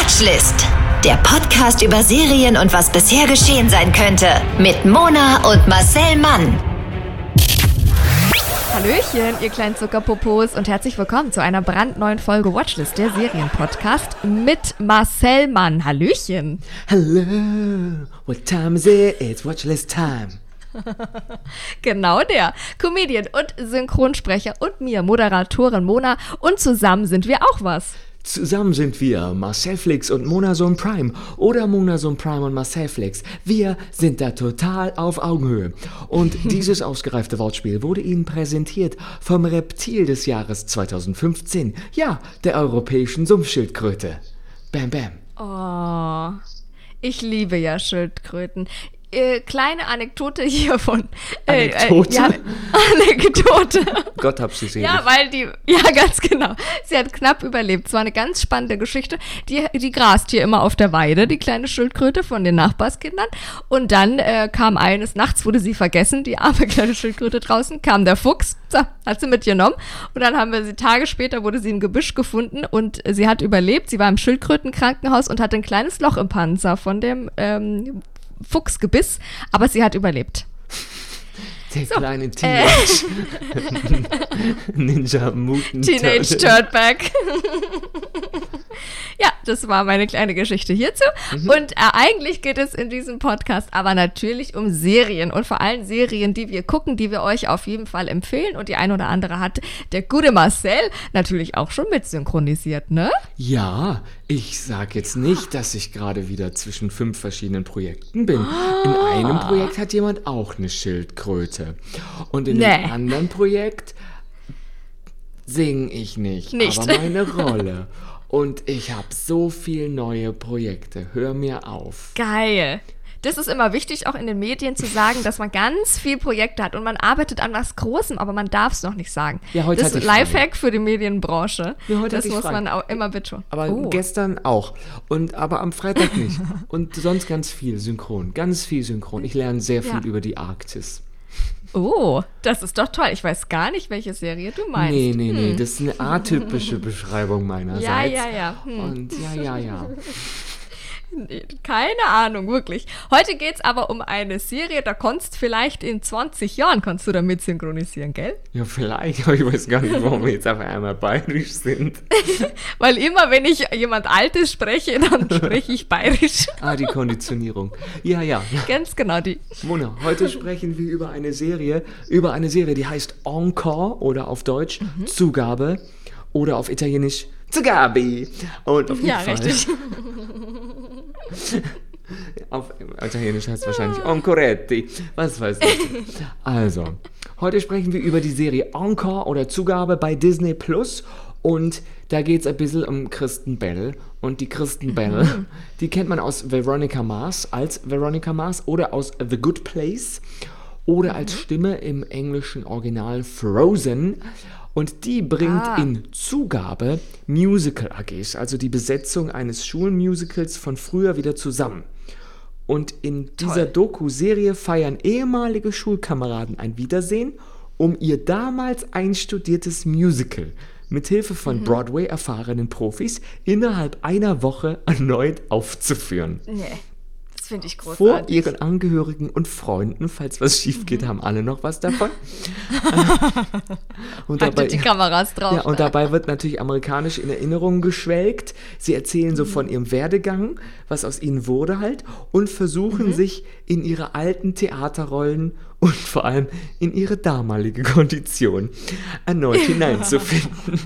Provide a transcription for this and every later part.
Watchlist. Der Podcast über Serien und was bisher geschehen sein könnte. Mit Mona und Marcel Mann. Hallöchen, ihr kleinen Zuckerpopos und herzlich willkommen zu einer brandneuen Folge Watchlist, der Serienpodcast mit Marcel Mann. Hallöchen. Hello, what time is it? It's Watchlist time. Genau der. Comedian und Synchronsprecher und mir, Moderatorin Mona. Und zusammen sind wir auch was. Zusammen sind wir Marcel Flix und Monason Prime oder Monason Prime und Marcel Flix. Wir sind da total auf Augenhöhe. Und dieses ausgereifte Wortspiel wurde Ihnen präsentiert vom Reptil des Jahres 2015. Ja, der europäischen Sumpfschildkröte. Bam, bam. Oh, ich liebe ja Schildkröten. Äh, kleine Anekdote hiervon. Äh, Anekdote? Äh, ja, Anekdote. Gott hab sie selig. Ja, weil die, ja, ganz genau. Sie hat knapp überlebt. Es war eine ganz spannende Geschichte. Die, die grast hier immer auf der Weide, die kleine Schildkröte von den Nachbarskindern. Und dann äh, kam eines Nachts, wurde sie vergessen, die arme kleine Schildkröte draußen, kam der Fuchs, so, hat sie mitgenommen. Und dann haben wir sie, Tage später wurde sie im Gebüsch gefunden und sie hat überlebt. Sie war im Schildkrötenkrankenhaus und hatte ein kleines Loch im Panzer von dem ähm, Fuchsgebiss, aber sie hat überlebt. Der kleine Teenage Ninja Mutant Teenage Turtle. Ja, das war meine kleine Geschichte hierzu. Und äh, eigentlich geht es in diesem Podcast aber natürlich um Serien und vor allem Serien, die wir gucken, die wir euch auf jeden Fall empfehlen. Und die ein oder andere hat der gute Marcel natürlich auch schon mit synchronisiert, ne? Ja, ich sag jetzt nicht, dass ich gerade wieder zwischen fünf verschiedenen Projekten bin. In Ah. einem Projekt hat jemand auch eine Schildkröte. Und in Nee. dem anderen Projekt singe ich nicht, Nicht. aber meine Rolle. Und ich habe so viele neue Projekte. Hör mir auf. Geil. Das ist immer wichtig, auch in den Medien zu sagen, dass man ganz viel Projekte hat und man arbeitet an was Großem, aber man darf es noch nicht sagen. Ja, heute das ist ein. Lifehack für die Medienbranche. Ja, heute das muss man auch immer betonen. Aber Oh. gestern auch. Und aber am Freitag nicht. Und sonst ganz viel synchron. Ganz viel synchron. Ich lerne sehr viel Ja. über die Arktis. Oh, das ist doch toll. Ich weiß gar nicht, welche Serie du meinst. Nee, nee, nee, das ist eine atypische Beschreibung meinerseits. Ja, ja, ja. Hm. Und ja, ja, ja. Keine Ahnung, wirklich. Heute geht's aber um eine Serie, da konntest vielleicht in 20 Jahren kannst du damit synchronisieren, gell? Ja, vielleicht, aber ich weiß gar nicht, warum wir jetzt auf einmal bayerisch sind. Weil immer, wenn ich jemand Altes spreche, dann spreche ich bayerisch. Ah, die Konditionierung. Ja, ja. Ganz genau die. Mona, heute sprechen wir über eine Serie, über eine Serie, die heißt Encore oder auf Deutsch Mhm. Zugabe oder auf Italienisch Zugabe. Und auf jeden Ja, Fall. richtig. Auf Italienisch heißt es wahrscheinlich Oncoretti. Was weiß ich. Also, heute sprechen wir über die Serie Encore oder Zugabe bei Disney Plus. Und da geht es ein bisschen um Kristen Bell. Und die Kristen Bell, die kennt man aus Veronica Mars als Veronica Mars oder aus The Good Place oder als Stimme im englischen Original Frozen. Und die bringt Ah. in Zugabe Musical AGs, also die Besetzung eines Schulmusicals von früher wieder zusammen. Und in dieser Doku-Serie feiern ehemalige Schulkameraden ein Wiedersehen, um ihr damals einstudiertes Musical mit Hilfe von Broadway erfahrenen Profis innerhalb einer Woche erneut aufzuführen. Nee, finde ich Vor großartig. ihren Angehörigen und Freunden, falls was schief geht, haben alle noch was davon. und Haltet die Kameras drauf. ja, und dabei wird natürlich amerikanisch in Erinnerung geschwelgt. Sie erzählen so von ihrem Werdegang, was aus ihnen wurde halt, und versuchen sich in ihre alten Theaterrollen und vor allem in ihre damalige Kondition erneut hineinzufinden.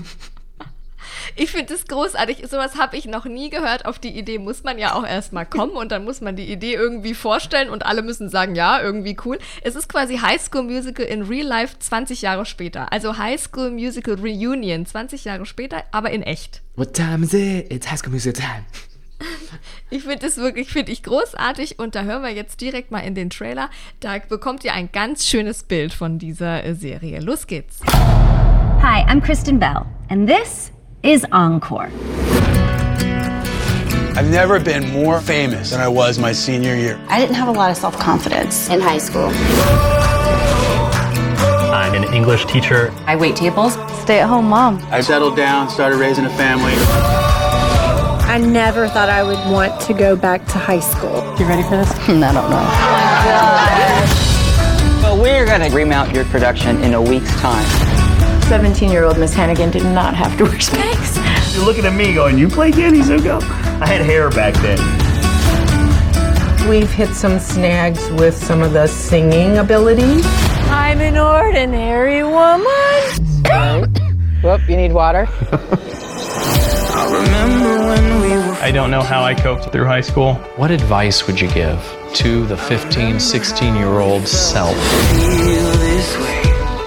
Ich finde das großartig. Sowas habe ich noch nie gehört. Auf die Idee muss man ja auch erstmal kommen und dann muss man die Idee irgendwie vorstellen und alle müssen sagen, ja, irgendwie cool. Es ist quasi High School Musical in Real Life 20 Jahre später. Also High School Musical Reunion 20 Jahre später, aber in echt. What time is it? It's High School Musical time. Ich finde das wirklich, finde ich großartig und da hören wir jetzt direkt mal in den Trailer. Da bekommt ihr ein ganz schönes Bild von dieser äh, Serie. Los geht's. Hi, I'm Kristen Bell, and this is Encore. I've never been more famous than I was my senior year. I didn't have a lot of self confidence in high school. I'm an English teacher. I wait tables. Stay at home mom. I settled down, started raising a family. I never thought I would want to go back to high school. You ready for this? I don't know. Oh well, we're going to remount your production in a week's time. 17 year old Miss Hannigan did not have to wear specs. You're looking at me going, You play Danny Zuko? I had hair back then. We've hit some snags with some of the singing ability. I'm an ordinary woman. Whoop, you need water? I don't know how I coped through high school. What advice would you give to the 15, 16 year old self?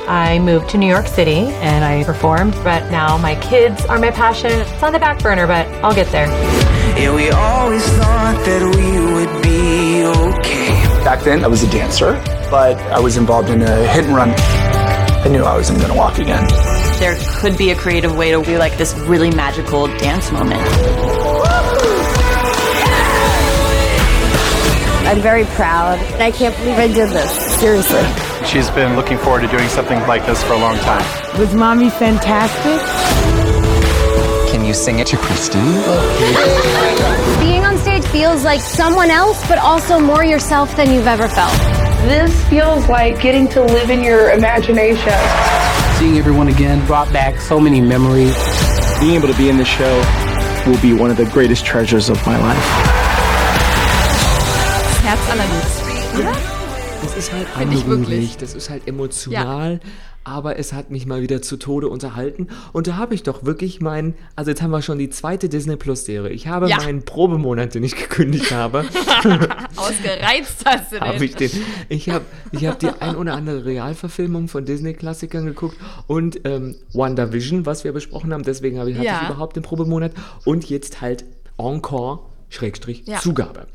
I moved to New York City and I performed, but now my kids are my passion. It's on the back burner, but I'll get there. Yeah, we always thought that we would be okay. Back then, I was a dancer, but I was involved in a hit and run. I knew I wasn't going to walk again. There could be a creative way to do like this really magical dance moment. I'm very proud. I can't believe I did this. Seriously. She's been looking forward to doing something like this for a long time. Was mommy fantastic? Can you sing it to Christine? Being on stage feels like someone else, but also more yourself than you've ever felt. This feels like getting to live in your imagination. Seeing everyone again brought back so many memories. Being able to be in the show will be one of the greatest treasures of my life. Herz allerliebst. Ja? Das ist halt Find ich anrührig, wirklich. das ist halt emotional, aber es hat mich mal wieder zu Tode unterhalten. Und da habe ich doch wirklich meinen, also jetzt haben wir schon die zweite Disney Plus Serie. Ich habe Ja. meinen Probemonat, den ich gekündigt habe, Ausgereizt hast du den. habe ich den. Ich habe ich hab die ein oder andere Realverfilmung von Disney-Klassikern geguckt und ähm, WandaVision, was wir besprochen haben, deswegen habe ich, Ja. ich überhaupt den Probemonat und jetzt halt Encore, Schrägstrich, Ja. Zugabe.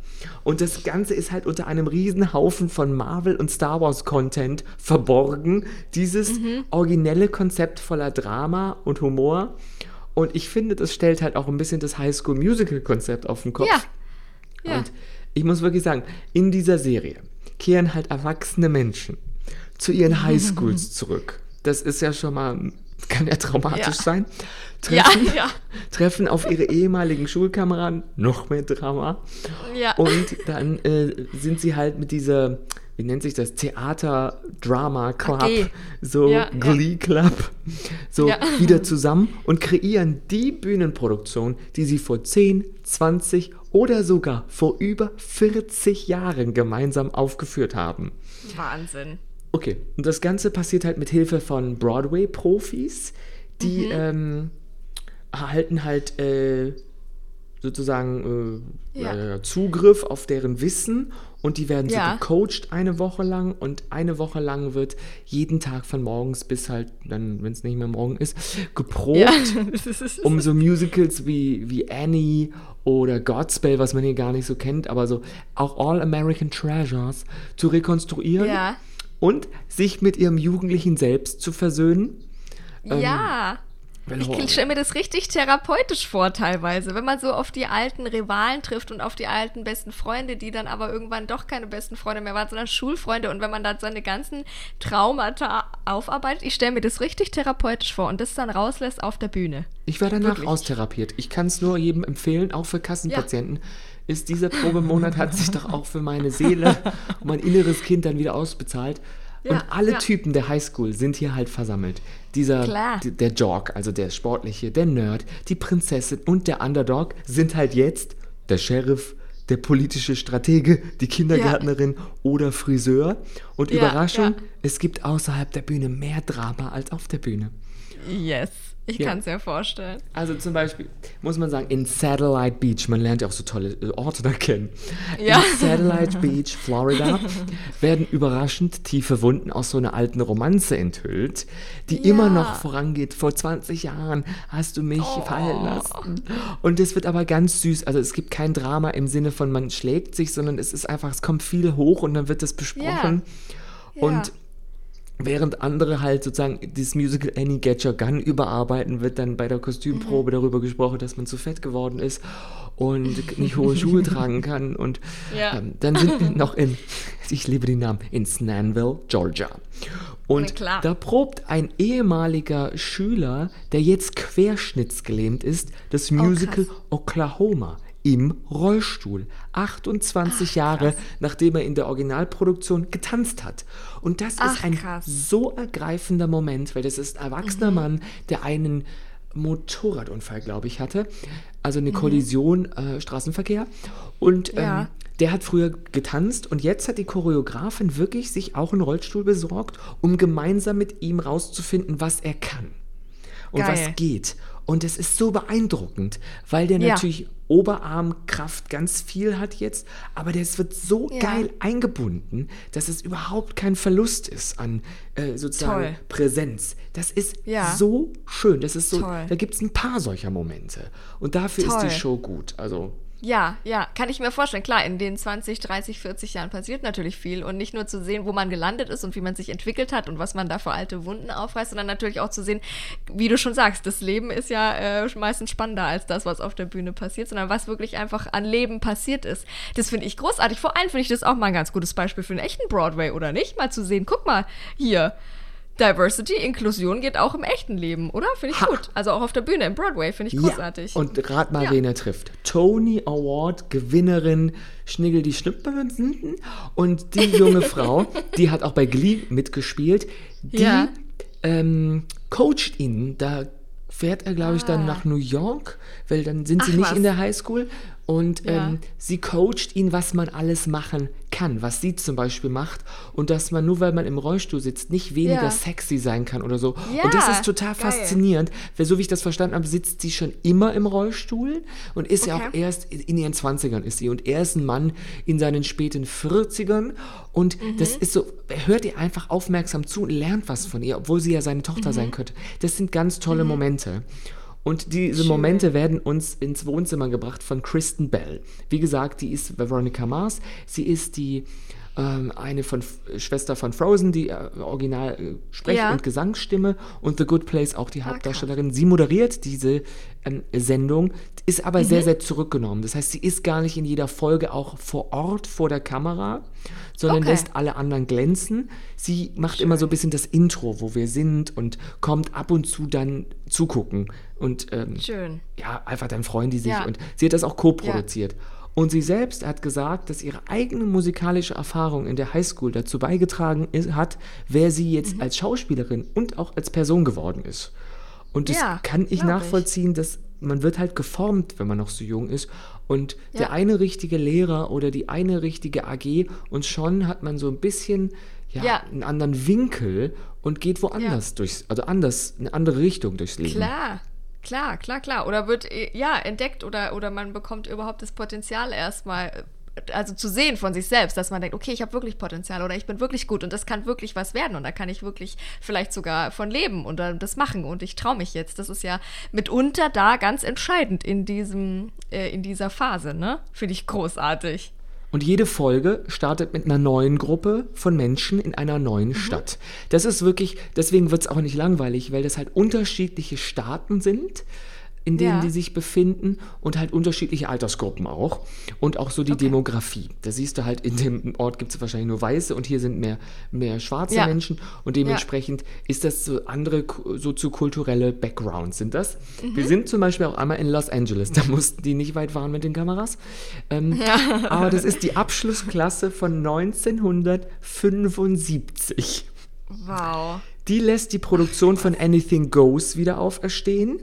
Und das Ganze ist halt unter einem riesen Haufen von Marvel und Star Wars Content verborgen. Dieses Mhm. originelle Konzept voller Drama und Humor. Und ich finde, das stellt halt auch ein bisschen das High School Musical Konzept auf den Kopf. Ja. Ja. Und ich muss wirklich sagen, in dieser Serie kehren halt erwachsene Menschen zu ihren Highschools zurück. Das ist ja schon mal, kann ja traumatisch Ja. sein. Ja, Treffen, ja. treffen auf ihre ehemaligen Schulkameraden, noch mehr Drama. Ja. Und dann äh, sind sie halt mit dieser, wie nennt sich das, Theater-Drama-Club, AG. so Ja, ja. Glee-Club, so Ja. wieder zusammen und kreieren die Bühnenproduktion, die sie vor 10, 20 oder sogar vor über 40 Jahren gemeinsam aufgeführt haben. Wahnsinn. Okay, und das Ganze passiert halt mit Hilfe von Broadway-Profis, die Mhm. ähm, erhalten halt äh, sozusagen äh, Ja. äh, Zugriff auf deren Wissen und die werden Ja. so gecoacht eine Woche lang und eine Woche lang wird jeden Tag von morgens bis halt dann, wenn es nicht mehr morgen ist, geprobt, Ja. um so Musicals wie, wie Annie oder Godspell, was man hier gar nicht so kennt, aber so auch All American Treasures zu rekonstruieren Ja. Und sich mit ihrem jugendlichen Selbst zu versöhnen. Ähm, ja. weil Ich stelle mir das richtig therapeutisch vor, teilweise, wenn man so auf die alten Rivalen trifft und auf die alten besten Freunde, die dann aber irgendwann doch keine besten Freunde mehr waren, sondern Schulfreunde. Und wenn man dann seine ganzen Traumata aufarbeitet, ich stelle mir das richtig therapeutisch vor und das dann rauslässt auf der Bühne. Ich werde danach Wirklich. austherapiert. Ich kann es nur jedem empfehlen, auch für Kassenpatienten. Ist dieser Probemonat hat sich doch auch für meine Seele und mein inneres Kind dann wieder ausbezahlt. Und Ja, alle ja. Typen der Highschool sind hier halt versammelt. Dieser, Klar. der Jock, also der Sportliche, der Nerd, die Prinzessin und der Underdog sind halt jetzt der Sheriff, der politische Stratege, die Kindergärtnerin oder Friseur. Und Ja, Überraschung, ja. es gibt außerhalb der Bühne mehr Drama als auf der Bühne. Yes. Ich Ja. kann es mir vorstellen. Also zum Beispiel muss man sagen, in Satellite Beach, man lernt ja auch so tolle äh, Orte da kennen. Ja. In Satellite Beach, Florida, werden überraschend tiefe Wunden aus so einer alten Romanze enthüllt, die immer noch vorangeht. Vor 20 Jahren hast du mich Oh. fallen lassen. Und es wird aber ganz süß. Also es gibt kein Drama im Sinne von man schlägt sich, sondern es ist einfach, es kommt viel hoch und dann wird das besprochen. Ja. Und Während andere halt sozusagen das Musical Annie Get Your Gun überarbeiten, wird dann bei der Kostümprobe mhm. darüber gesprochen, dass man zu fett geworden ist und nicht hohe Schuhe tragen kann. Und ja. ähm, dann sind wir noch in, ich liebe den Namen, in Snanville, Georgia. Und da probt ein ehemaliger Schüler, der jetzt querschnittsgelähmt ist, das oh, Musical oh, Oklahoma im Rollstuhl. 28 Ach, Jahre, nachdem er in der Originalproduktion getanzt hat. Und das Ach, ist ein krass. so ergreifender Moment, weil das ist ein erwachsener mhm. Mann, der einen Motorradunfall, glaube ich, hatte. Also eine mhm. Kollision, äh, Straßenverkehr. Und ja. ähm, der hat früher getanzt und jetzt hat die Choreografin wirklich sich auch einen Rollstuhl besorgt, um gemeinsam mit ihm rauszufinden, was er kann und Geil. was geht. Und es ist so beeindruckend, weil der ja. natürlich Oberarmkraft ganz viel hat jetzt, aber das wird so ja. geil eingebunden, dass es überhaupt kein Verlust ist an äh, sozusagen Toll. Präsenz. Das ist ja. so schön. Das ist so, Toll. da gibt es ein paar solcher Momente. Und dafür Toll. ist die Show gut. Also ja, ja, kann ich mir vorstellen. Klar, in den 20, 30, 40 Jahren passiert natürlich viel und nicht nur zu sehen, wo man gelandet ist und wie man sich entwickelt hat und was man da für alte Wunden aufreißt, sondern natürlich auch zu sehen, wie du schon sagst, das Leben ist ja äh, meistens spannender als das, was auf der Bühne passiert, sondern was wirklich einfach an Leben passiert ist. Das finde ich großartig. Vor allem finde ich das auch mal ein ganz gutes Beispiel für einen echten Broadway, oder nicht? Mal zu sehen, guck mal, hier Diversity, Inklusion geht auch im echten Leben, oder? Finde ich ha. gut. Also auch auf der Bühne, im Broadway, finde ich großartig. Ja. Und rat mal, ja. wen er trifft. Tony Award Gewinnerin Schnigel die Schnippmünzen und die junge Frau, die hat auch bei Glee mitgespielt, die ja. ähm, coacht ihn. Da fährt er, glaube ich, dann ah. nach New York, weil dann sind Ach, sie nicht was. in der Highschool und ja. ähm, sie coacht ihn, was man alles machen kann, was sie zum Beispiel macht. Und dass man nur, weil man im Rollstuhl sitzt, nicht weniger ja. sexy sein kann oder so. Ja, und das ist total geil. faszinierend, weil so wie ich das verstanden habe, sitzt sie schon immer im Rollstuhl und ist okay. ja auch erst in ihren 20ern ist sie. Und er ist ein Mann in seinen späten 40ern. Und mhm. das ist so, hört ihr einfach aufmerksam zu und lernt was von ihr, obwohl sie ja seine Tochter mhm. sein könnte. Das sind ganz tolle mhm. Momente. Und diese Schön. Momente werden uns ins Wohnzimmer gebracht von Kristen Bell. Wie gesagt, die ist Veronica Mars. Sie ist die eine von Schwester von Frozen, die äh, Original äh, Sprech- ja. und Gesangsstimme und The Good Place auch die ah, Hauptdarstellerin. Sie moderiert diese ähm, Sendung, ist aber mhm. sehr, sehr zurückgenommen. Das heißt, sie ist gar nicht in jeder Folge auch vor Ort vor der Kamera, sondern okay. lässt alle anderen glänzen. Sie macht Schön. immer so ein bisschen das Intro, wo wir sind und kommt ab und zu dann zugucken. Und ähm, Schön. ja, einfach dann freuen die sich. Ja. Und sie hat das auch co-produziert. Ja. Und sie selbst hat gesagt, dass ihre eigene musikalische Erfahrung in der Highschool dazu beigetragen ist, hat, wer sie jetzt mhm. als Schauspielerin und auch als Person geworden ist. Und das ja, kann ich nachvollziehen, ich. dass man wird halt geformt, wenn man noch so jung ist. Und ja. der eine richtige Lehrer oder die eine richtige AG und schon hat man so ein bisschen ja, ja. einen anderen Winkel und geht woanders durchs, also anders, eine andere Richtung durchs Leben. Klar, Klar, klar, klar. Oder wird äh, ja entdeckt oder, oder man bekommt überhaupt das Potenzial erstmal, äh, also zu sehen von sich selbst, dass man denkt, okay, ich habe wirklich Potenzial oder ich bin wirklich gut und das kann wirklich was werden und da kann ich wirklich vielleicht sogar von leben und das machen und ich traue mich jetzt. Das ist ja mitunter da ganz entscheidend in diesem, äh, in dieser Phase, ne? Finde ich großartig. Und jede Folge startet mit einer neuen Gruppe von Menschen in einer neuen mhm. Stadt. Das ist wirklich, deswegen wird es auch nicht langweilig, weil das halt unterschiedliche Staaten sind in denen ja. die sich befinden und halt unterschiedliche Altersgruppen auch und auch so die okay. Demografie. Da siehst du halt, in dem Ort gibt es wahrscheinlich nur Weiße und hier sind mehr, mehr schwarze ja. Menschen und dementsprechend ja. ist das so andere soziokulturelle Backgrounds sind das. Mhm. Wir sind zum Beispiel auch einmal in Los Angeles, da mussten die nicht weit fahren mit den Kameras. Ähm, aber das ist die Abschlussklasse von 1975. Wow. Die lässt die Produktion von Anything Goes wieder auferstehen.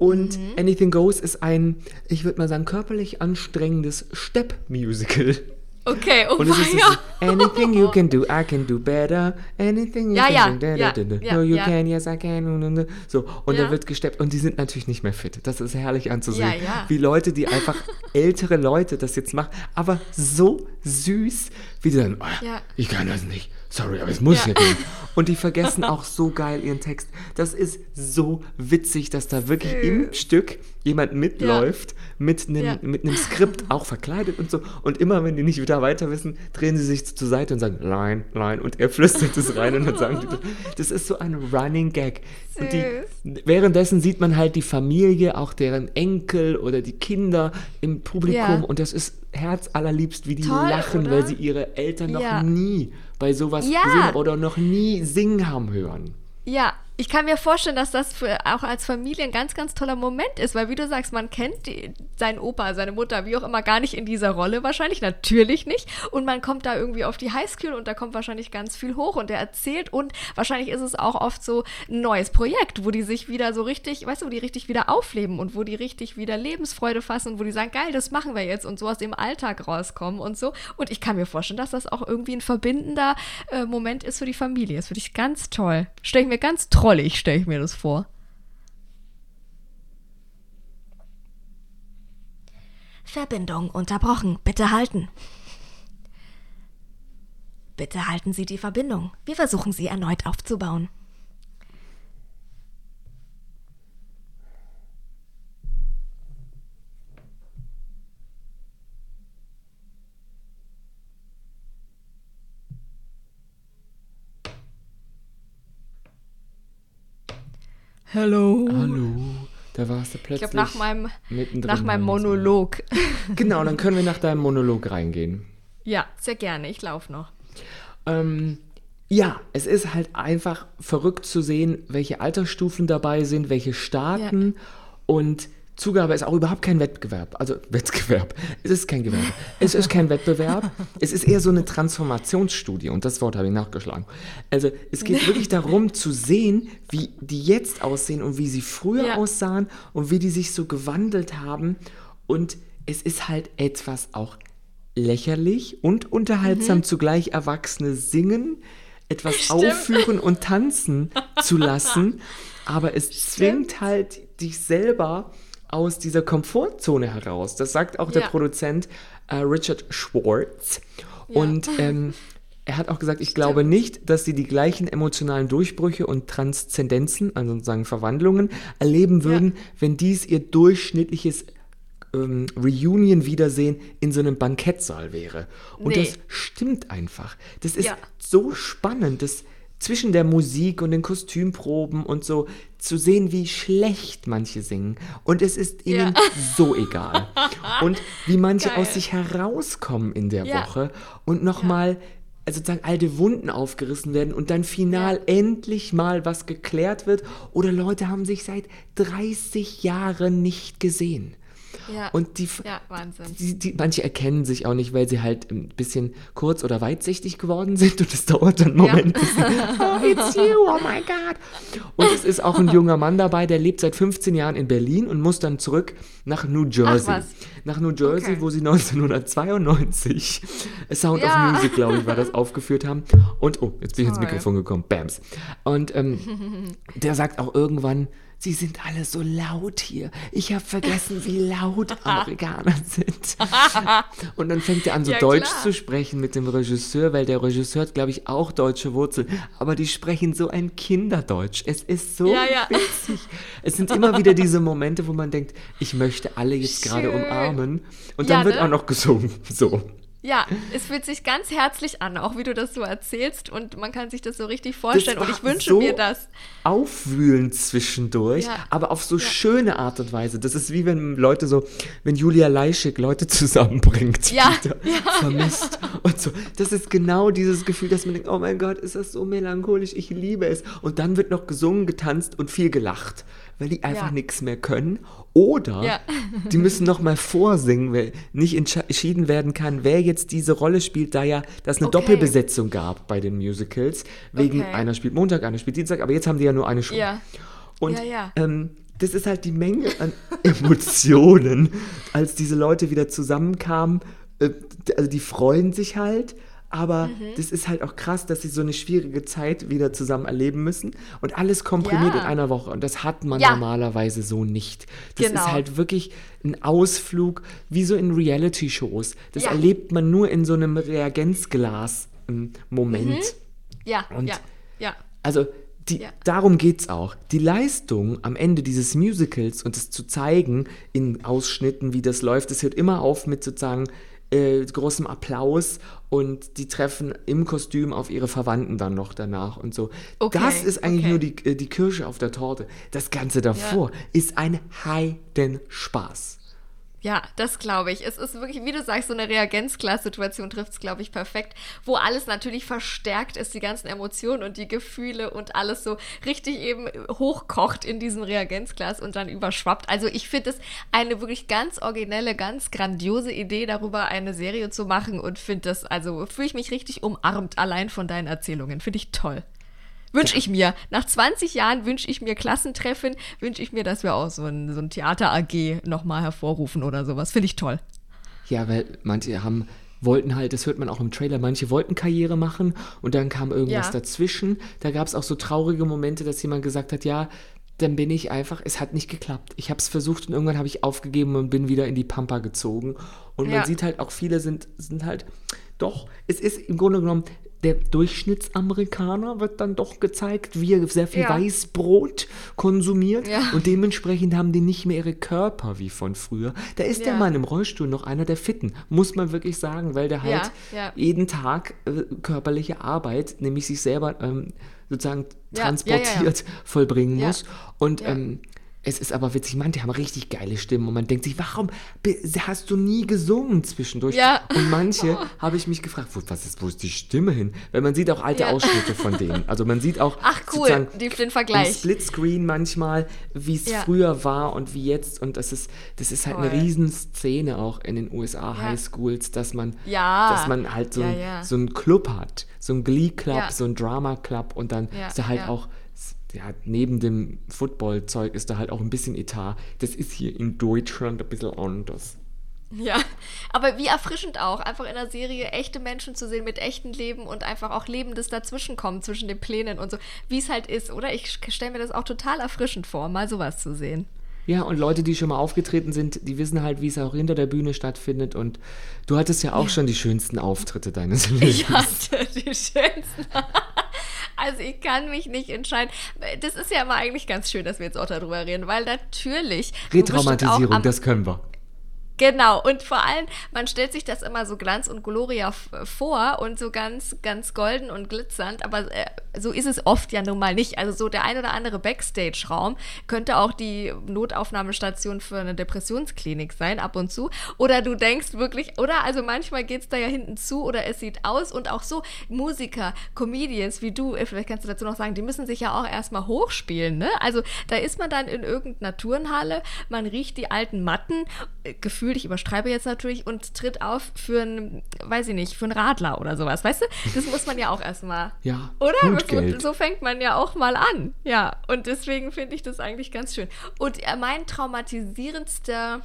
Und mhm. Anything Goes ist ein, ich würde mal sagen, körperlich anstrengendes Step-Musical. Okay, oh Und es ist so, anything you can do, I can do better. Anything you ja, can ja, do, da, ja, da, da. ja, no you can, yes I can. So, und ja. da wird gesteppt und die sind natürlich nicht mehr fit. Das ist herrlich anzusehen. Wie Leute, die einfach ältere Leute das jetzt machen, aber so süß, wie die dann, oh, ich kann das nicht sorry, aber es muss Ja. ja gehen. Und die vergessen auch so geil ihren Text. Das ist so witzig, dass da wirklich im Stück jemand mitläuft mit einem Ja. mit einem Skript auch verkleidet und so. Und immer, wenn die nicht wieder weiter wissen, drehen sie sich zur Seite und sagen, Line, Line. Und er flüstert es rein und dann sagen die, das. das ist so ein Running Gag. Und die, währenddessen sieht man halt die Familie, auch deren Enkel oder die Kinder im Publikum. Ja. Und das ist herzallerliebst, wie die Toll, lachen, oder? weil sie ihre Eltern noch Ja. nie bei sowas Ja. gesehen oder noch nie singen haben hören. Ja, ich kann mir vorstellen, dass das für auch als Familie ein ganz, ganz toller Moment ist, weil wie du sagst, man kennt die, seinen Opa, seine Mutter, wie auch immer, gar nicht in dieser Rolle wahrscheinlich, natürlich nicht. Und man kommt da irgendwie auf die Highschool und da kommt wahrscheinlich ganz viel hoch und der erzählt und wahrscheinlich ist es auch oft so ein neues Projekt, wo die sich wieder so richtig, weißt du, wo die richtig wieder aufleben und wo die richtig wieder Lebensfreude fassen und wo die sagen, geil, das machen wir jetzt und so aus dem Alltag rauskommen und so. Und ich kann mir vorstellen, dass das auch irgendwie ein verbindender äh, Moment ist für die Familie. Das finde ich ganz toll. Stelle ich mir ganz trollig, stelle ich mir das vor. Verbindung unterbrochen. Bitte halten. Bitte halten Sie die Verbindung. Wir versuchen sie erneut aufzubauen. Hallo. Hallo. Da warst du Ich plötzlich glaube, nach meinem, nach meinem. Monolog. Genau, dann können wir nach deinem Monolog reingehen. ja, sehr gerne. Ich laufe noch. Ähm, ja, es ist halt einfach verrückt zu sehen, welche Altersstufen dabei sind, welche Staaten und Zugabe ist auch überhaupt kein Wettbewerb. Also Wettbewerb. Es ist kein Gewerbe. Es ist kein Wettbewerb. Es ist eher so eine Transformationsstudie und das Wort habe ich nachgeschlagen. Also es geht wirklich darum zu sehen, wie die jetzt aussehen und wie sie früher Ja. aussahen und wie die sich so gewandelt haben. Und es ist halt etwas auch lächerlich und unterhaltsam Mhm. zugleich Erwachsene singen, etwas Stimmt. aufführen und tanzen zu lassen, aber es zwingt halt dich selber aus dieser Komfortzone heraus. Das sagt auch der Ja. Produzent äh, Richard Schwartz. Ja. Und ähm, er hat auch gesagt, ich glaube nicht, dass sie die gleichen emotionalen Durchbrüche und Transzendenzen, also sozusagen Verwandlungen, erleben würden, wenn dies ihr durchschnittliches ähm, Reunion-Wiedersehen in so einem Bankettsaal wäre. Und Nee. das stimmt einfach. Das ist Ja. so spannend, das zwischen der Musik und den Kostümproben und so zu sehen, wie schlecht manche singen. Und es ist ihnen Ja. so egal. Und wie manche Geil. aus sich herauskommen in der Ja. Woche und nochmal also sozusagen alte Wunden aufgerissen werden und dann final endlich mal was geklärt wird oder Leute haben sich seit 30 Jahren nicht gesehen. Ja. Und die, ja, Wahnsinn. die, die, manche erkennen sich auch nicht, weil sie halt ein bisschen kurz- oder weitsichtig geworden sind und es dauert dann einen Moment. bis sie, oh, it's you, oh my God. Und es ist auch ein junger Mann dabei, der lebt seit 15 Jahren in Berlin und muss dann zurück nach New Jersey. was. Nach New Jersey, Okay. wo sie 1992 A Sound Ja. of Music, glaube ich, war das, aufgeführt haben. Und, oh, jetzt bin ich ins. Mikrofon gekommen, Bams. Und ähm, der sagt auch irgendwann, Sie sind alle so laut hier. Ich habe vergessen, wie laut Amerikaner sind. Und dann fängt er an, so Ja, Deutsch klar. zu sprechen mit dem Regisseur, weil der Regisseur hat, glaube ich, auch deutsche Wurzeln. Aber die sprechen so ein Kinderdeutsch. Es ist so Ja, ja. witzig. Es sind immer wieder diese Momente, wo man denkt, ich möchte alle jetzt gerade umarmen. Und dann wird ne? auch noch gesungen. So. Ja, es fühlt sich ganz herzlich an, auch wie du das so erzählst und man kann sich das so richtig vorstellen und ich wünsche so mir das. Aufwühlen zwischendurch, Ja. aber auf so schöne Art und Weise. Das ist wie wenn Leute so, wenn Julia Leischig Leute zusammenbringt, Ja, ja, vermisst und so. Das ist genau dieses Gefühl, dass man denkt, oh mein Gott, ist das so melancholisch, ich liebe es. Und dann wird noch gesungen, getanzt und viel gelacht, weil die einfach Ja. nichts mehr können. Oder Ja. die müssen noch mal vorsingen, weil nicht entschieden werden kann, wer jetzt diese Rolle spielt, da ja das eine Okay. Doppelbesetzung gab bei den Musicals. Wegen Okay. einer spielt Montag, einer spielt Dienstag, aber jetzt haben die ja nur eine Show. Ja. Und ja. Ähm, das ist halt die Menge an Emotionen, als diese Leute wieder zusammenkamen. Äh, also die freuen sich halt, aber Mhm. das ist halt auch krass, dass sie so eine schwierige Zeit wieder zusammen erleben müssen und alles komprimiert Ja. in einer Woche. Und das hat man Ja. normalerweise so nicht. Das Genau. ist halt wirklich ein Ausflug, wie so in Reality-Shows. Das Ja. erlebt man nur in so einem Reagenzglas-Moment. Ja, Und ja, ja. Also die, Ja. darum geht's auch. Die Leistung am Ende dieses Musicals und es zu zeigen in Ausschnitten, wie das läuft, es hört immer auf mit sozusagen äh, großem Applaus und die treffen im Kostüm auf ihre Verwandten dann noch danach und so. Okay, das ist eigentlich okay. nur die, äh, die Kirsche auf der Torte. Das Ganze davor ist ein Heidenspaß. Ja, das glaube ich. Es ist wirklich, wie du sagst, so eine Reagenzglas-Situation trifft es, glaube ich, perfekt, wo alles natürlich verstärkt ist, die ganzen Emotionen und die Gefühle und alles so richtig eben hochkocht in diesem Reagenzglas und dann überschwappt. Also ich finde es eine wirklich ganz originelle, ganz grandiose Idee, darüber eine Serie zu machen und finde das, also fühle ich mich richtig umarmt allein von deinen Erzählungen. Finde ich toll. Wünsche ich mir. Nach 20 Jahren wünsche ich mir Klassentreffen, wünsche ich mir, dass wir auch so ein, so ein Theater-AG nochmal hervorrufen oder sowas. Finde ich toll. Ja, weil manche haben, wollten halt, das hört man auch im Trailer, manche wollten Karriere machen und dann kam irgendwas Ja. dazwischen. Da gab es auch so traurige Momente, dass jemand gesagt hat, ja, dann bin ich einfach, es hat nicht geklappt. Ich habe es versucht und irgendwann habe ich aufgegeben und bin wieder in die Pampa gezogen. Und Ja. man sieht halt auch, viele sind, sind halt, doch, es ist im Grunde genommen, der Durchschnittsamerikaner wird dann doch gezeigt, wie er sehr viel Ja. Weißbrot konsumiert Ja. und dementsprechend haben die nicht mehr ihre Körper wie von früher. Da ist der Ja. Mann im Rollstuhl noch einer der Fitten, muss man wirklich sagen, weil der halt jeden Tag äh, körperliche Arbeit, nämlich sich selber ähm, sozusagen transportiert, vollbringen muss. Und ähm, es ist aber witzig, man, die haben richtig geile Stimmen und man denkt sich, warum hast du nie gesungen zwischendurch? Ja. Und manche habe ich mich gefragt, wo, was ist, wo ist die Stimme hin? Weil man sieht auch alte Ja. Ausschnitte von denen. Also man sieht auch Ach, cool, die- den im Vergleich. Splitscreen manchmal, wie es Ja. früher war und wie jetzt. Und das ist, das ist halt eine Toll. Riesenszene auch in den USA Ja. Highschools, dass man, Ja. dass man halt so, ein, so einen Club hat, so einen Glee-Club, so einen Drama-Club und dann ist da halt auch ja, neben dem Football-Zeug ist da halt auch ein bisschen Etat. Das ist hier in Deutschland ein bisschen anders. Ja, aber wie erfrischend auch, einfach in der Serie echte Menschen zu sehen mit echten Leben und einfach auch Lebendes dazwischenkommen zwischen den Plänen und so, wie es halt ist, oder? Ich stelle mir das auch total erfrischend vor, mal sowas zu sehen. Ja, und Leute, die schon mal aufgetreten sind, die wissen halt, wie es auch hinter der Bühne stattfindet. Und du hattest ja auch schon die schönsten Auftritte deines Lebens. Ich hatte die schönsten. Also ich kann mich nicht entscheiden. Das ist ja immer eigentlich ganz schön, dass wir jetzt auch darüber reden, weil natürlich. Retraumatisierung, das können wir. Genau, und vor allem, man stellt sich das immer so Glanz und Gloria f- vor und so ganz, ganz golden und glitzernd, aber äh, so ist es oft ja nun mal nicht. Also so der ein oder andere Backstage-Raum könnte auch die Notaufnahmestation für eine Depressionsklinik sein, ab und zu. Oder du denkst wirklich, oder also manchmal geht es da ja hinten zu oder es sieht aus und auch so Musiker, Comedians wie du, äh, vielleicht kannst du dazu noch sagen, die müssen sich ja auch erstmal hochspielen, ne? Also da ist man dann in irgendeiner Turnhalle, man riecht die alten Matten, äh, gefühlt, ich überstreibe jetzt natürlich, und tritt auf für einen, weiß ich nicht, für einen Radler oder sowas, weißt du? Das muss man ja auch erstmal. Ja, Oder? So, so fängt man ja auch mal an. Ja, und deswegen finde ich das eigentlich ganz schön. Und äh, mein traumatisierendster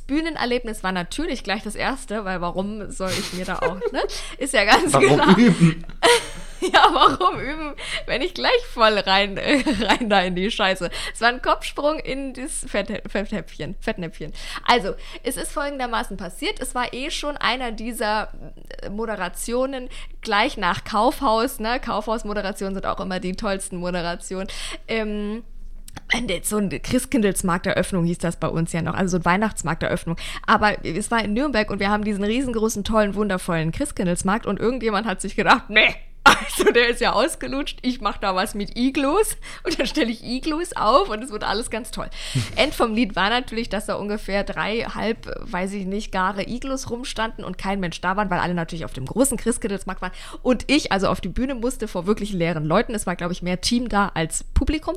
Bühnenerlebnis war natürlich gleich das erste, weil warum soll ich mir da auch, ne? Ist ja ganz Warum klar. üben? Ja, warum üben, wenn ich gleich voll rein, äh, rein da in die Scheiße? Es war ein Kopfsprung in das Fett, Fettnäpfchen, Fettnäpfchen. Also, es ist folgendermaßen passiert. Es war eh schon einer dieser äh, Moderationen gleich nach Kaufhaus. Ne? Kaufhaus-Moderationen sind auch immer die tollsten Moderationen. Ähm, so ein Christkindlesmarkteröffnung hieß das bei uns ja noch, also so ein Weihnachtsmarkteröffnung. Aber es war in Nürnberg und wir haben diesen riesengroßen, tollen, wundervollen Christkindlesmarkt und irgendjemand hat sich gedacht, nee, also der ist ja ausgelutscht, ich mache da was mit Iglus und dann stelle ich Iglus auf und es wird alles ganz toll. End vom Lied war natürlich, dass da ungefähr drei, halb, weiß ich nicht, gare Iglus rumstanden und kein Mensch da waren, weil alle natürlich auf dem großen Christkindlesmarkt waren und ich also auf die Bühne musste vor wirklich leeren Leuten. Es war, glaube ich, mehr Team da als Publikum.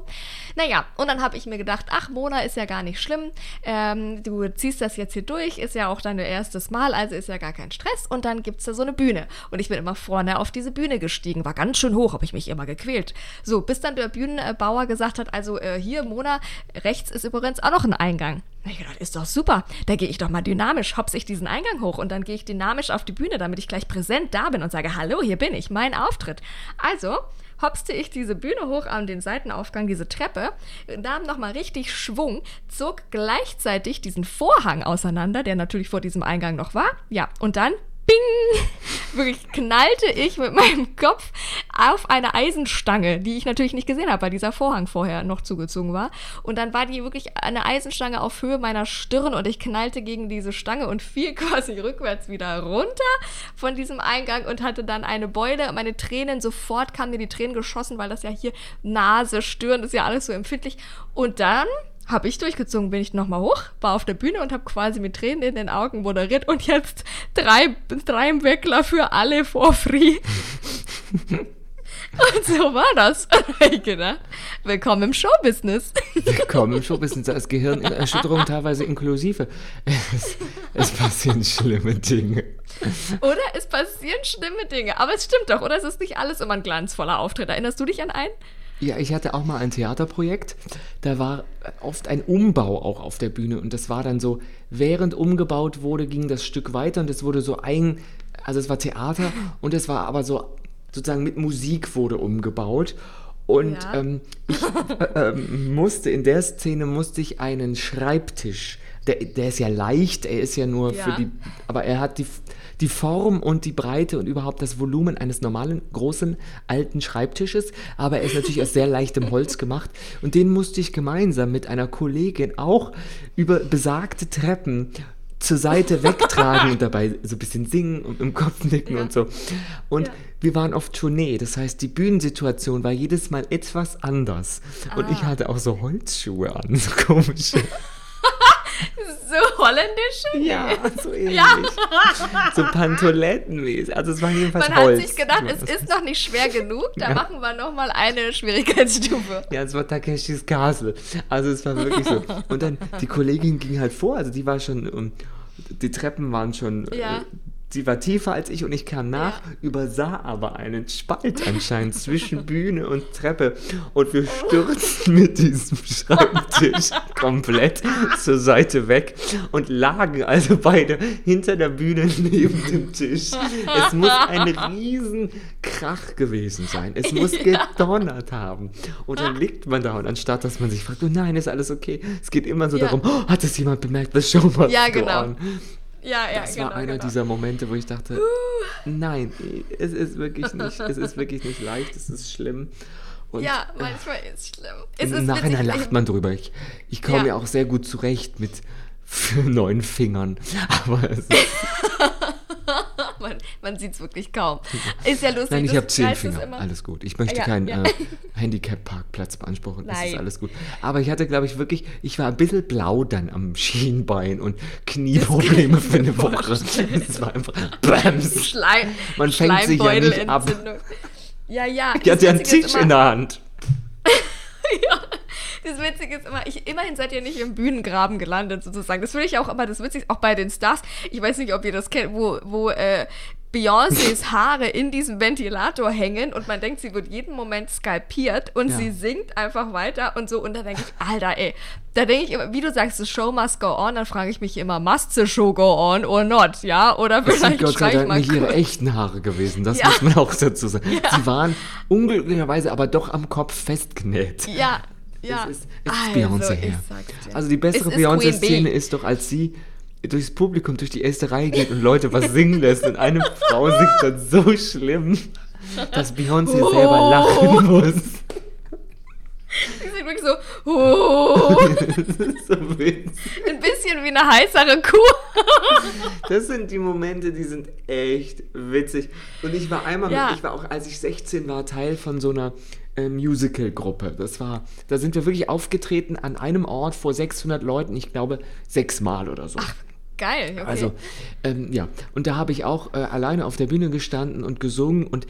Naja, und dann habe ich mir gedacht, ach, Mona ist ja gar nicht schlimm. Ähm, du ziehst das jetzt hier durch, ist ja auch dein erstes Mal, also ist ja gar kein Stress. Und dann gibt es da so eine Bühne. Und ich bin immer vorne auf diese Bühne gestiegen, war ganz schön hoch, habe ich mich immer gequält. So, bis dann der Bühnenbauer gesagt hat, also äh, hier, Mona, rechts ist übrigens auch noch ein Eingang. Hab ich gedacht, ist doch super. Da gehe ich doch mal dynamisch, hopse ich diesen Eingang hoch und dann gehe ich dynamisch auf die Bühne, damit ich gleich präsent da bin und sage, hallo, hier bin ich, mein Auftritt. Also hopste ich diese Bühne hoch an den Seitenaufgang, diese Treppe, nahm nochmal richtig Schwung, zog gleichzeitig diesen Vorhang auseinander, der natürlich vor diesem Eingang noch war. Ja, und dann bing, wirklich knallte ich mit meinem Kopf auf eine Eisenstange, die ich natürlich nicht gesehen habe, weil dieser Vorhang vorher noch zugezogen war. Und dann war die wirklich eine Eisenstange auf Höhe meiner Stirn und ich knallte gegen diese Stange und fiel quasi rückwärts wieder runter von diesem Eingang und hatte dann eine Beule. Meine Tränen, sofort kamen mir die Tränen geschossen, weil das ja hier Nase, Stirn, ist ja alles so empfindlich. Und dann habe ich durchgezogen, bin ich nochmal hoch, war auf der Bühne und habe quasi mit Tränen in den Augen moderiert und jetzt drei, drei Weckler für alle for free. und so war das. gedacht, willkommen im Showbusiness. willkommen im Showbusiness, als Gehirnerschütterung teilweise inklusive. Es, es passieren schlimme Dinge. Oder? Es passieren schlimme Dinge. Aber es stimmt doch, oder? Es ist nicht alles immer ein glanzvoller Auftritt. Erinnerst du dich an einen? Ja, ich hatte auch mal ein Theaterprojekt. Da war oft ein Umbau auch auf der Bühne. Und das war dann so, während umgebaut wurde, ging das Stück weiter und es wurde so ein, also es war Theater und es war aber so, sozusagen mit Musik wurde umgebaut. Und ja. ähm, ich äh, äh, musste, in der Szene musste ich einen Schreibtisch, der, der ist ja leicht, er ist ja nur ja. für die, aber er hat die, die Form und die Breite und überhaupt das Volumen eines normalen, großen, alten Schreibtisches, aber er ist natürlich aus sehr leichtem Holz gemacht und den musste ich gemeinsam mit einer Kollegin auch über besagte Treppen zur Seite wegtragen und dabei so ein bisschen singen und im Kopf nicken ja. und so. Und ja. wir waren auf Tournee, das heißt, die Bühnensituation war jedes Mal etwas anders. Ah. Und ich ah. hatte auch so Holzschuhe an, so komische. So holländisch? Ja, so ähnlich. Ja. so Pantolettenmäßig. Also es war jedenfalls Man Holz. hat sich gedacht, es ist noch nicht schwer genug, da ja. machen wir nochmal eine Schwierigkeitsstufe. Ja, es war Takeshis Castle. Also es war wirklich so. Und dann, die Kollegin ging halt vor, also die war schon, die Treppen waren schon ja. äh, Sie war tiefer als ich und ich kam nach, ja. übersah aber einen Spalt anscheinend zwischen Bühne und Treppe und wir stürzten mit diesem Schreibtisch komplett zur Seite weg und lagen also beide hinter der Bühne neben dem Tisch. Es muss ein riesen Krach gewesen sein. Es muss gedonnert haben. Und dann liegt man da und anstatt, dass man sich fragt, oh nein, ist alles okay, es geht immer so ja. darum, oh, hat es jemand bemerkt, was schon mal Ja, genau. On. Ja, ja, das genau, war einer genau. dieser Momente, wo ich dachte, nein, es ist wirklich nicht, es ist wirklich nicht leicht, es ist schlimm. Und, ja, manchmal ist es schlimm. Es Im Nachhinein lacht man drüber. Ich, ich komme ja. ja auch sehr gut zurecht mit neun Fingern. Aber es ist man, man sieht es wirklich kaum. Ist ja lustig. Nein, ich habe zehn Finger. Alles gut. Ich möchte ja, keinen ja. äh, Handicap-Parkplatz beanspruchen. Nein. Das ist alles gut. Aber ich hatte, glaube ich, wirklich, ich war ein bisschen blau dann am Schienbein und Knieprobleme für eine Woche. Es war einfach Bams. Schleim, man fängt sich ja nicht ab. Ja, ja. Ich hatte ja einen Tisch in der Hand. Das Witzige ist immer, ich, immerhin seid ihr nicht im Bühnengraben gelandet, sozusagen. Das finde ich auch immer das Witzigste, auch bei den Stars. Ich weiß nicht, ob ihr das kennt, wo, wo äh, Beyoncés Haare in diesem Ventilator hängen und man denkt, sie wird jeden Moment skalpiert und ja. sie singt einfach weiter und so. Und da denke ich, Alter, ey, da denke ich immer, wie du sagst, the show must go on, dann frage ich mich immer, must the show go on or not, ja? Oder das vielleicht sind Gott sei Dank nicht ihre echten Haare gewesen, das ja. muss man auch dazu sagen. Ja. Sie waren unglücklicherweise aber doch am Kopf festgenäht. Ja, ja. Es ist, es ist also, Beyoncé her. Also die bessere Beyoncé-Szene ist doch, als sie durchs Publikum, durch die erste Reihe geht und Leute was singen lässt und eine Frau singt dann so schlimm, dass Beyoncé oh. selber lachen muss. Die sind wirklich so, oh. das ist so Ein bisschen wie eine heißere Kuh. das sind die Momente, die sind echt witzig. Und ich war einmal, ja. ich war auch, als ich 16 war, Teil von so einer äh, Musical-Gruppe. Das war, da sind wir wirklich aufgetreten an einem Ort vor 600 Leuten, ich glaube sechsmal oder so. Ach, geil. Okay. Also, ähm, ja. Und da habe ich auch äh, alleine auf der Bühne gestanden und gesungen und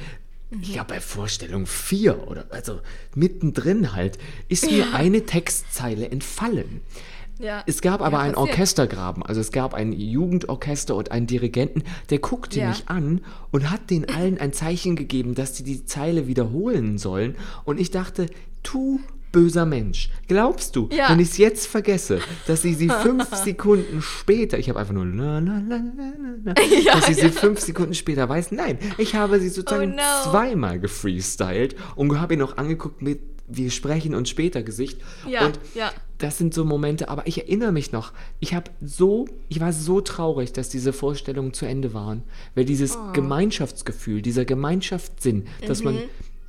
ich glaube, bei Vorstellung 4 oder also mittendrin halt, ist mir ja. eine Textzeile entfallen. Ja. Es gab aber ja, einen Orchestergraben. Also es gab ein Jugendorchester und einen Dirigenten, der guckte ja. mich an und hat den allen ein Zeichen gegeben, dass sie die Zeile wiederholen sollen. Und ich dachte, tu böser Mensch. Glaubst du, ja. wenn ich es jetzt vergesse, dass sie sie fünf Sekunden später, ich habe einfach nur la, la, la, la, ja, dass sie ja. sie fünf Sekunden später weiß? Nein, ich habe sie sozusagen oh no. zweimal gefreestylt und habe ihn noch angeguckt mit wir sprechen uns später Gesicht. Ja, und ja. Das sind so Momente, aber ich erinnere mich noch, ich habe so, ich war so traurig, dass diese Vorstellungen zu Ende waren, weil dieses oh. Gemeinschaftsgefühl, dieser Gemeinschaftssinn, dass mhm. man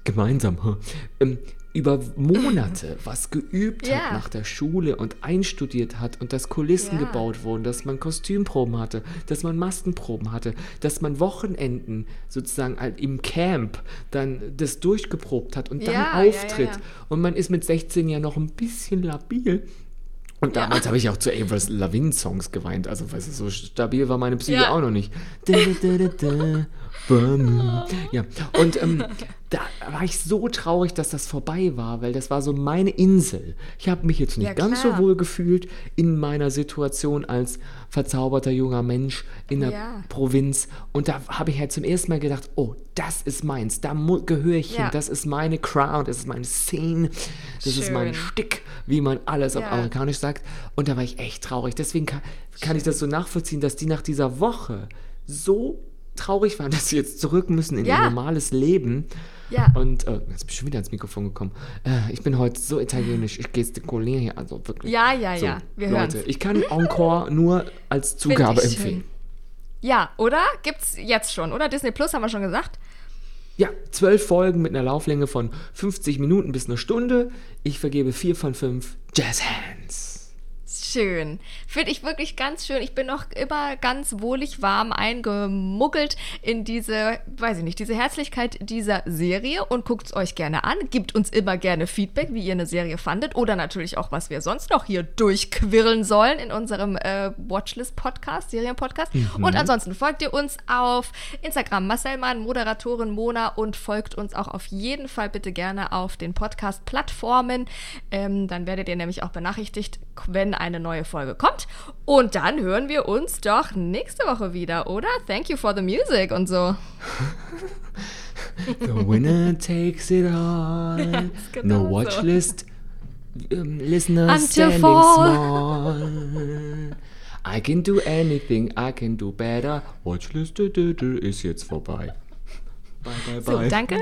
gemeinsam ähm, über Monate was geübt ja. hat nach der Schule und einstudiert hat und dass Kulissen ja. gebaut wurden, dass man Kostümproben hatte, dass man Maskenproben hatte, dass man Wochenenden sozusagen halt im Camp dann das durchgeprobt hat und dann ja, auftritt. Und man ist mit 16 ja noch ein bisschen labil. Und damals habe ich auch zu Avril Lavigne Songs geweint. Also, weißt du, so stabil war meine Psyche auch noch nicht. Da, da, da, ja, und ähm, da war ich so traurig, dass das vorbei war, weil das war so meine Insel. Ich habe mich jetzt nicht ja, ganz so wohl gefühlt in meiner Situation als verzauberter junger Mensch in der ja. Provinz. Und da habe ich halt zum ersten Mal gedacht, oh, das ist meins, da gehöre ich ja. hin, das ist meine Crown, das ist meine Szene, das Schön. ist mein Stick, wie man alles auf amerikanisch sagt. Und da war ich echt traurig. Deswegen kann, kann ich das so nachvollziehen, dass die nach dieser Woche so traurig waren, dass sie jetzt zurück müssen in ja. ihr normales Leben. Ja. Und äh, jetzt bin ich schon wieder ins Mikrofon gekommen. Äh, ich bin heute so italienisch, ich gestikuliere hier, also wirklich. Ja, ja, so, ja. Wir Leute, hören's. ich kann Encore nur als Zugabe empfehlen. Schön. Ja, oder? Gibt's jetzt schon, oder? Disney Plus haben wir schon gesagt. Ja, zwölf Folgen mit einer Lauflänge von 50 Minuten bis eine Stunde. Ich vergebe vier von fünf Jazz Hands schön. Finde ich wirklich ganz schön. Ich bin noch immer ganz wohlig warm eingemuggelt in diese, weiß ich nicht, diese Herzlichkeit dieser Serie und guckt es euch gerne an. Gibt uns immer gerne Feedback, wie ihr eine Serie fandet oder natürlich auch, was wir sonst noch hier durchquirlen sollen in unserem äh, Watchlist-Podcast, Serienpodcast. Mhm. Und ansonsten folgt ihr uns auf Instagram, Marcel Mann, Moderatorin Mona und folgt uns auch auf jeden Fall bitte gerne auf den Podcast-Plattformen. Ähm, dann werdet ihr nämlich auch benachrichtigt, wenn eine neue Folge kommt. Und dann hören wir uns doch nächste Woche wieder, oder? Thank you for the music und so. the winner takes it all. Genau no watchlist. So. Um, listeners Until standing fall. small. I can do anything, I can do better. Watchlist ist jetzt vorbei. Bye, bye, bye. So, danke.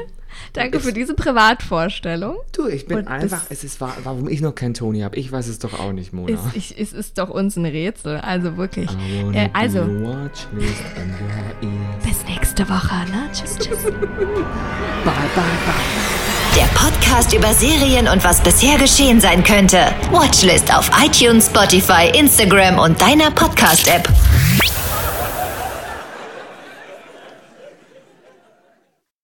Danke für diese Privatvorstellung. Du, ich bin Und einfach, es ist warum ich noch keinen Toni habe. Ich weiß es doch auch nicht, Mona. Es, ich, es ist doch uns ein Rätsel, also wirklich. Äh, also, bis nächste Woche, ne? Tschüss, tschüss. bye, bye, bye. Der Podcast über Serien und was bisher geschehen sein könnte. Watchlist auf iTunes, Spotify, Instagram und deiner Podcast-App.